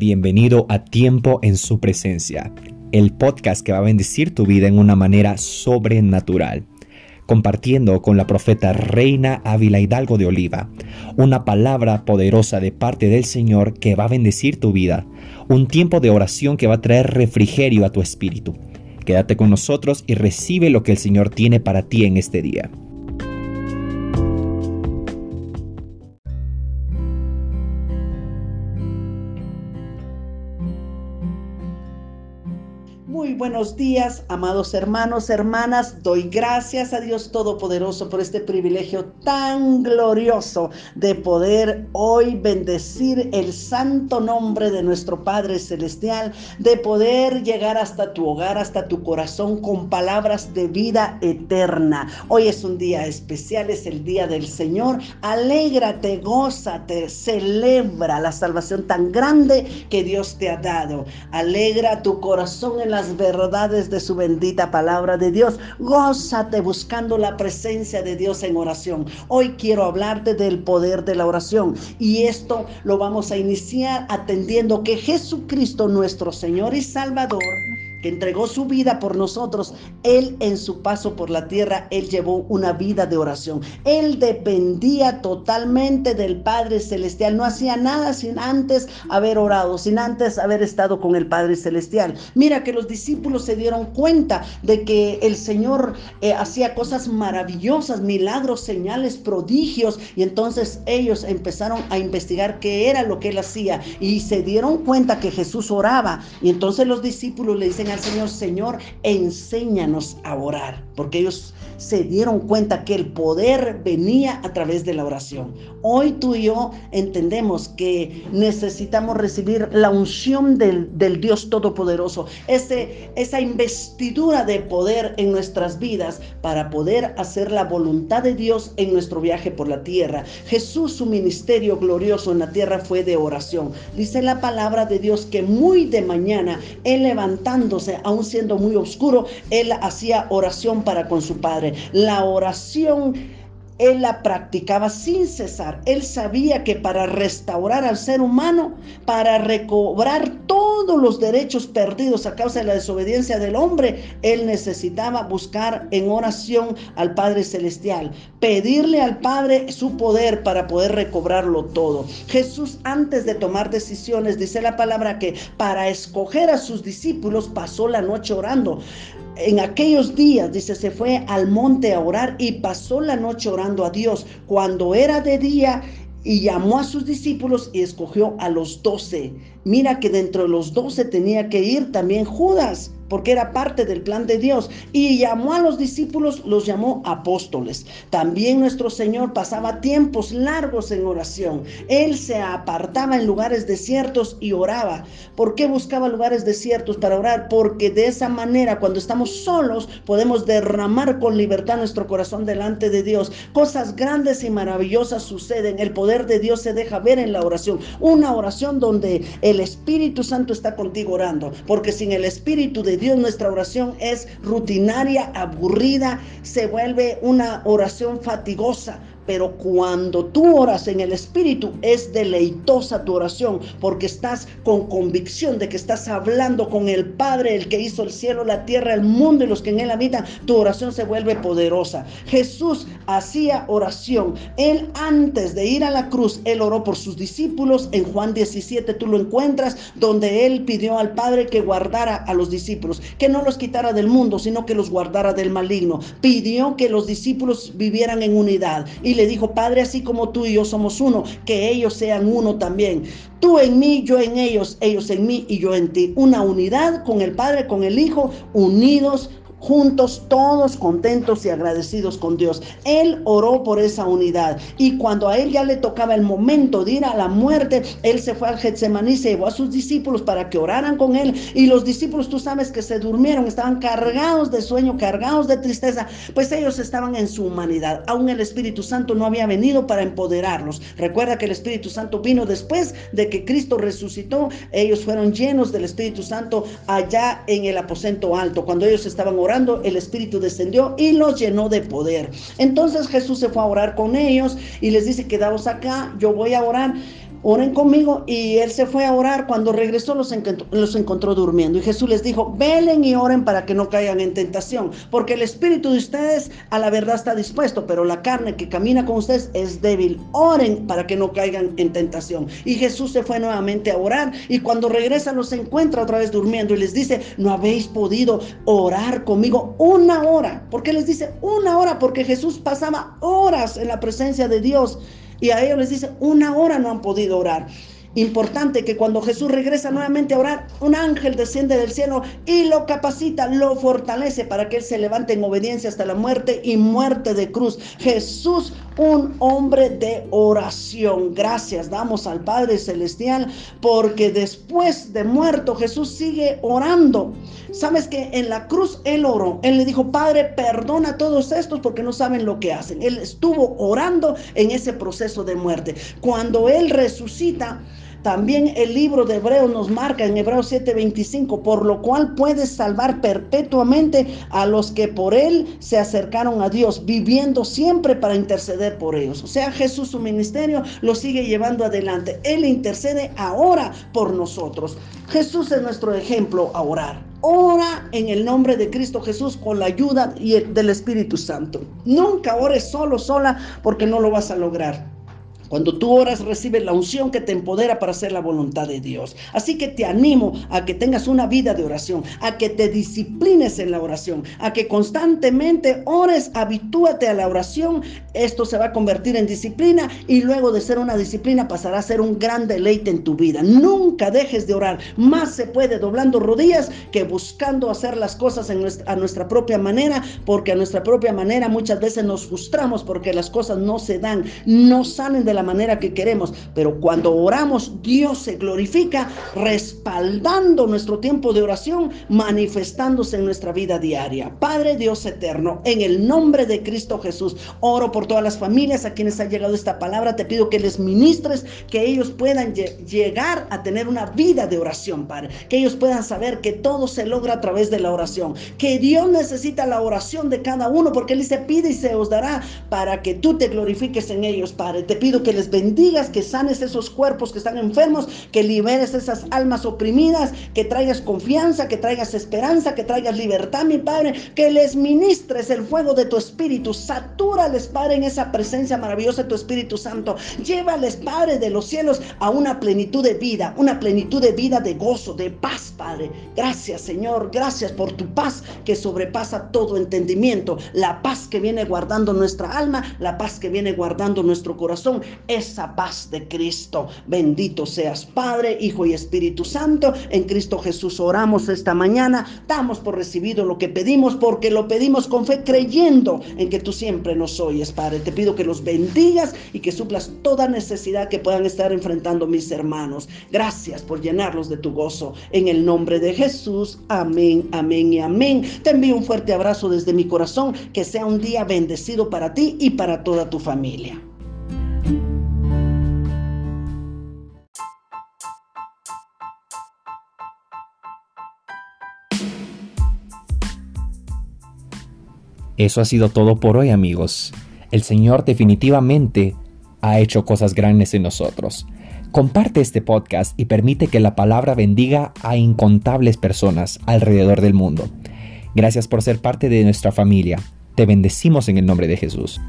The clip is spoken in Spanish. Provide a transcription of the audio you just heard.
Bienvenido a Tiempo en su presencia, el podcast que va a bendecir tu vida en una manera sobrenatural. Compartiendo con la profeta Reina Ávila Hidalgo de Oliva, una palabra poderosa de parte del Señor que va a bendecir tu vida, un tiempo de oración que va a traer refrigerio a tu espíritu. Quédate con nosotros y recibe lo que el Señor tiene para ti en este día. Buenos días, amados hermanos, hermanas. Doy gracias a Dios Todopoderoso por este privilegio tan glorioso de poder hoy bendecir el santo nombre de nuestro Padre Celestial, de poder llegar hasta tu hogar, hasta tu corazón con palabras de vida eterna. Hoy es un día especial, es el día del Señor. Alégrate, gózate, celebra la salvación tan grande que Dios te ha dado. Alegra tu corazón en las verdades de su bendita palabra de Dios. Gózate buscando la presencia de Dios en oración. Hoy quiero hablarte del poder de la oración y esto lo vamos a iniciar atendiendo que Jesucristo nuestro Señor y Salvador que entregó su vida por nosotros, Él en su paso por la tierra, Él llevó una vida de oración. Él dependía totalmente del Padre Celestial. No hacía nada sin antes haber orado, sin antes haber estado con el Padre Celestial. Mira que los discípulos se dieron cuenta de que el Señor eh, hacía cosas maravillosas, milagros, señales, prodigios. Y entonces ellos empezaron a investigar qué era lo que Él hacía. Y se dieron cuenta que Jesús oraba. Y entonces los discípulos le dicen, al Señor, Señor, enséñanos a orar, porque ellos se dieron cuenta que el poder venía a través de la oración. Hoy tú y yo entendemos que necesitamos recibir la unción del, Dios Todopoderoso, ese, esa investidura de poder en nuestras vidas para poder hacer la voluntad de Dios en nuestro viaje por la tierra. Jesús, su ministerio glorioso en la tierra fue de oración. Dice la palabra de Dios que muy de mañana, Él levantándose, aún siendo muy oscuro, Él hacía oración para con su Padre. La oración él la practicaba sin cesar. Él sabía que para restaurar al ser humano, para recobrar todos los derechos perdidos a causa de la desobediencia del hombre, él necesitaba buscar en oración al Padre Celestial, pedirle al Padre su poder para poder recobrarlo todo. Jesús antes de tomar decisiones, dice la palabra que para escoger a sus discípulos pasó la noche orando en aquellos días, dice, se fue al monte a orar y pasó la noche orando a Dios. Cuando era de día, y llamó a sus discípulos y escogió a los doce. Mira que dentro de los doce tenía que ir también Judas porque era parte del plan de Dios. Y llamó a los discípulos, los llamó apóstoles. También nuestro Señor pasaba tiempos largos en oración. Él se apartaba en lugares desiertos y oraba. ¿Por qué buscaba lugares desiertos para orar? Porque de esa manera, cuando estamos solos, podemos derramar con libertad nuestro corazón delante de Dios. Cosas grandes y maravillosas suceden. El poder de Dios se deja ver en la oración. Una oración donde el Espíritu Santo está contigo orando. Porque sin el Espíritu de Dios nuestra oración es rutinaria, aburrida, se vuelve una oración fatigosa. Pero cuando tú oras en el Espíritu, es deleitosa tu oración, porque estás con convicción de que estás hablando con el Padre, el que hizo el cielo, la tierra, el mundo y los que en él habitan. Tu oración se vuelve poderosa. Jesús hacía oración. Él antes de ir a la cruz, él oró por sus discípulos. En Juan 17 tú lo encuentras, donde él pidió al Padre que guardara a los discípulos, que no los quitara del mundo, sino que los guardara del maligno. Pidió que los discípulos vivieran en unidad. Y le dijo, Padre, así como tú y yo somos uno, que ellos sean uno también. Tú en mí, yo en ellos, ellos en mí y yo en ti. Una unidad con el Padre, con el Hijo, unidos juntos, todos contentos y agradecidos con Dios. Él oró por esa unidad y cuando a él ya le tocaba el momento de ir a la muerte, él se fue al Getsemaní, se llevó a sus discípulos para que oraran con él y los discípulos, tú sabes que se durmieron, estaban cargados de sueño, cargados de tristeza, pues ellos estaban en su humanidad. Aún el Espíritu Santo no había venido para empoderarlos. Recuerda que el Espíritu Santo vino después de que Cristo resucitó. Ellos fueron llenos del Espíritu Santo allá en el aposento alto, cuando ellos estaban orando el Espíritu descendió y los llenó de poder. Entonces Jesús se fue a orar con ellos y les dice, quedaos acá, yo voy a orar. Oren conmigo. Y él se fue a orar. Cuando regresó los encontró, los encontró durmiendo. Y Jesús les dijo, velen y oren para que no caigan en tentación. Porque el espíritu de ustedes a la verdad está dispuesto, pero la carne que camina con ustedes es débil. Oren para que no caigan en tentación. Y Jesús se fue nuevamente a orar. Y cuando regresa los encuentra otra vez durmiendo. Y les dice, no habéis podido orar conmigo una hora. ¿Por qué les dice una hora? Porque Jesús pasaba horas en la presencia de Dios. Y a ellos les dice, una hora no han podido orar. Importante que cuando Jesús regresa nuevamente a orar, un ángel desciende del cielo y lo capacita, lo fortalece para que él se levante en obediencia hasta la muerte y muerte de cruz. Jesús, un hombre de oración. Gracias damos al Padre Celestial porque después de muerto Jesús sigue orando. Sabes que en la cruz él oró. Él le dijo, Padre, perdona a todos estos porque no saben lo que hacen. Él estuvo orando en ese proceso de muerte. Cuando él resucita, también el libro de Hebreos nos marca en Hebreos 7:25, por lo cual puedes salvar perpetuamente a los que por él se acercaron a Dios, viviendo siempre para interceder por ellos. O sea, Jesús su ministerio lo sigue llevando adelante. Él intercede ahora por nosotros. Jesús es nuestro ejemplo a orar. Ora en el nombre de Cristo Jesús con la ayuda del Espíritu Santo. Nunca ores solo, sola, porque no lo vas a lograr. Cuando tú oras, recibes la unción que te empodera para hacer la voluntad de Dios. Así que te animo a que tengas una vida de oración, a que te disciplines en la oración, a que constantemente ores, habitúate a la oración. Esto se va a convertir en disciplina y luego de ser una disciplina pasará a ser un gran deleite en tu vida. Nunca dejes de orar. Más se puede doblando rodillas que buscando hacer las cosas a nuestra propia manera, porque a nuestra propia manera muchas veces nos frustramos porque las cosas no se dan, no salen de la manera que queremos, pero cuando oramos, Dios se glorifica respaldando nuestro tiempo de oración, manifestándose en nuestra vida diaria. Padre Dios eterno, en el nombre de Cristo Jesús, oro por todas las familias a quienes ha llegado esta palabra, te pido que les ministres, que ellos puedan llegar a tener una vida de oración, Padre, que ellos puedan saber que todo se logra a través de la oración, que Dios necesita la oración de cada uno, porque Él dice, pide y se os dará para que tú te glorifiques en ellos, Padre. Te pido que les bendigas, que sanes esos cuerpos que están enfermos, que liberes esas almas oprimidas, que traigas confianza, que traigas esperanza, que traigas libertad, mi Padre, que les ministres el fuego de tu Espíritu, satúrales, Padre, en esa presencia maravillosa de tu Espíritu Santo. Llévales, Padre de los cielos, a una plenitud de vida, una plenitud de vida de gozo, de paz, Padre. Gracias, Señor, gracias por tu paz que sobrepasa todo entendimiento, la paz que viene guardando nuestra alma, la paz que viene guardando nuestro corazón esa paz de Cristo. Bendito seas Padre, Hijo y Espíritu Santo. En Cristo Jesús oramos esta mañana. Damos por recibido lo que pedimos porque lo pedimos con fe creyendo en que tú siempre nos oyes, Padre. Te pido que los bendigas y que suplas toda necesidad que puedan estar enfrentando mis hermanos. Gracias por llenarlos de tu gozo. En el nombre de Jesús. Amén, amén y amén. Te envío un fuerte abrazo desde mi corazón. Que sea un día bendecido para ti y para toda tu familia. Eso ha sido todo por hoy amigos. El Señor definitivamente ha hecho cosas grandes en nosotros. Comparte este podcast y permite que la palabra bendiga a incontables personas alrededor del mundo. Gracias por ser parte de nuestra familia. Te bendecimos en el nombre de Jesús.